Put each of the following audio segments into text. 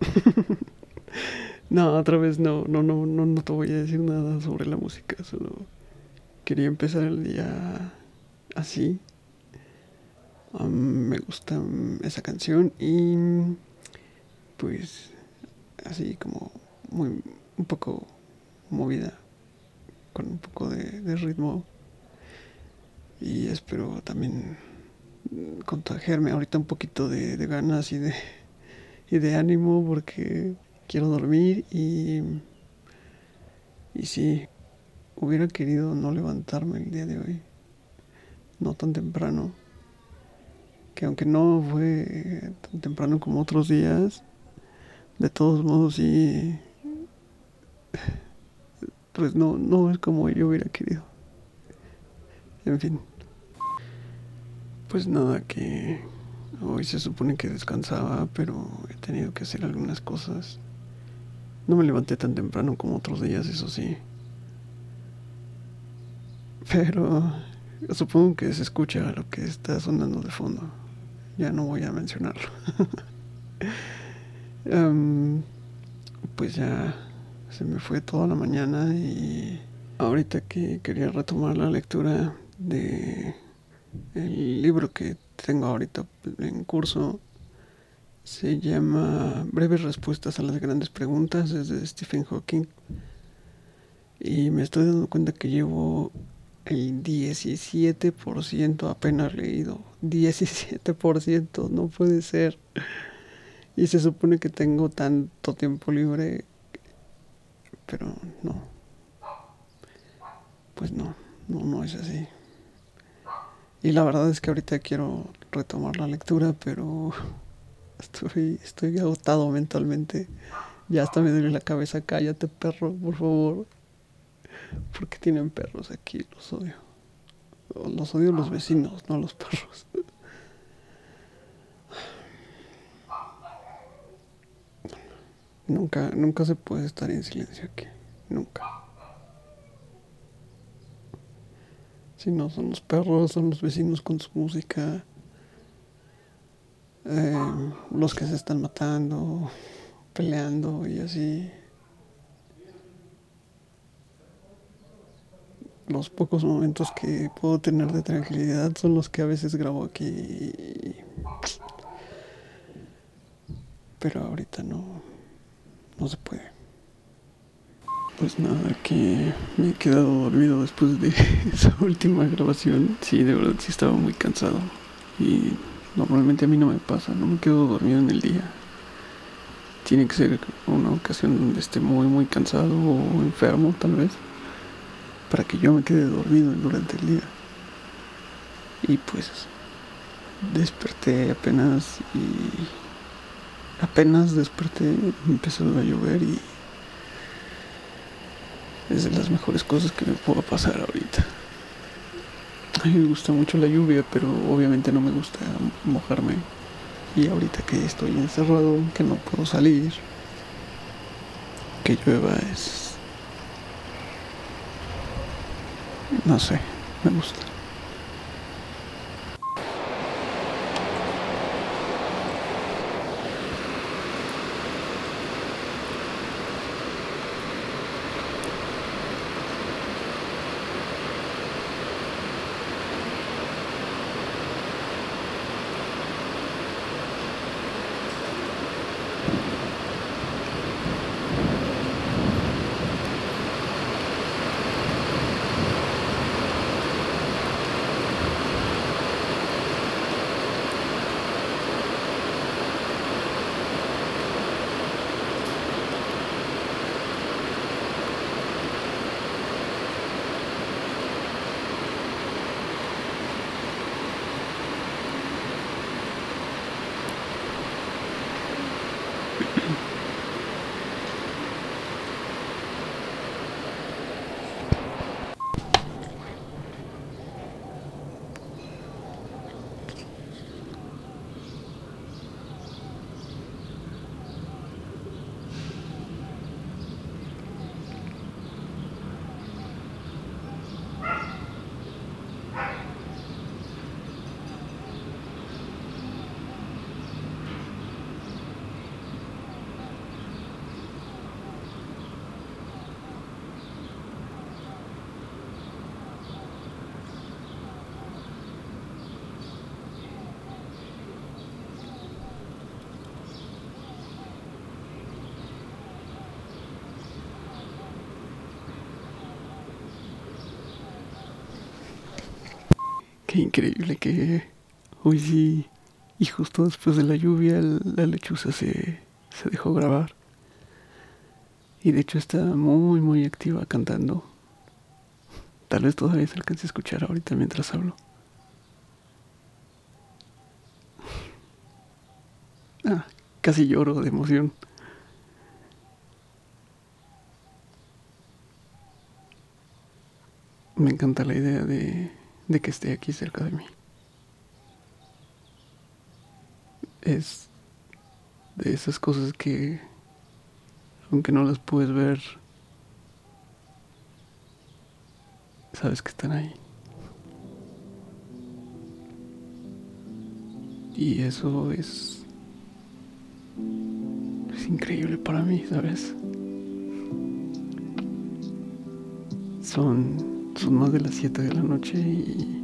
no, otra vez no, no, no, no, no te voy a decir nada sobre la música. Solo quería empezar el día así. me gusta esa canción y pues así como muy un poco movida con un poco de, ritmo y espero también contagiarme ahorita un poquito de, ganas y de, y de ánimo porque quiero dormir y, y sí, hubiera querido no levantarme el día de hoy, no tan temprano, que aunque no fue tan temprano como otros días, de todos modos sí pues no, no es como yo hubiera querido. En fin. Pues nada, que hoy se supone que descansaba, pero he tenido que hacer algunas cosas. No me levanté tan temprano como otros días, eso sí. Pero supongo que se escucha lo que está sonando de fondo. Ya no voy a mencionarlo. Em, pues ya se me fue toda la mañana y ahorita que quería retomar la lectura de el libro que tengo ahorita en curso se llama Breves respuestas a las grandes preguntas es de Stephen Hawking y me estoy dando cuenta que llevo el 17% apenas leído 17% no puede ser y se supone que tengo tanto tiempo libre pero no. Pues no, no, no es así. Y la verdad es que ahorita quiero retomar la lectura, pero estoy, estoy agotado mentalmente. Ya hasta me duele la cabeza. Cállate, perro, por favor. Porque tienen perros aquí, los odio. Los odio los vecinos, no los perros. Nunca, nunca se puede estar en silencio aquí. Nunca. Si no, son los perros, son los vecinos con su música. Eh, los que se están matando, peleando y así. Los pocos momentos que puedo tener de tranquilidad son los que a veces grabo aquí. Pero ahorita no no se puede. Pues nada, que me he quedado dormido después de esa última grabación. Sí, de verdad sí estaba muy cansado. Y normalmente a mí no me pasa, no me quedo dormido en el día. Tiene que ser una ocasión donde esté muy, muy cansado o enfermo tal vez. Para que yo me quede dormido durante el día. Y pues desperté apenas y apenas desperté, empezó a llover y es de las mejores cosas que me puedo pasar ahorita. A mí me gusta mucho la lluvia, pero obviamente no me gusta mojarme. Y ahorita que estoy encerrado, que no puedo salir, que llueva es... No sé, me gusta. Increíble que hoy sí, y justo después de la lluvia, la lechuza se, se dejó grabar. Y de hecho está muy, muy activa cantando. Tal vez todavía se alcance a escuchar ahorita mientras hablo. Ah, casi lloro de emoción. Me encanta la idea de, de que esté aquí cerca de mí. Es de esas cosas que, aunque no las puedes ver, sabes que están ahí. Y eso es, es increíble para mí, ¿sabes? Son son más de las 7 de la noche y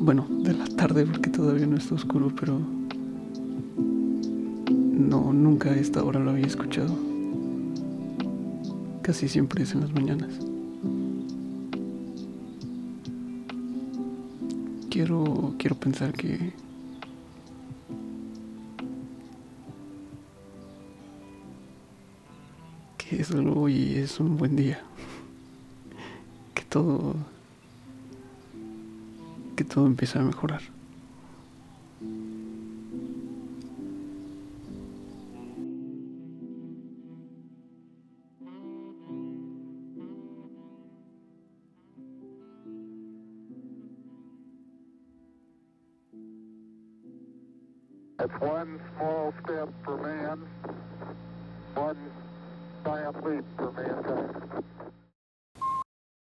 bueno, de la tarde porque todavía no está oscuro, pero no, nunca a esta hora lo había escuchado. Casi siempre es en las mañanas. Quiero, quiero pensar que que solo hoy es un buen día todo que todo empieza a mejorar. It's one small step for man, one giant leap for mankind.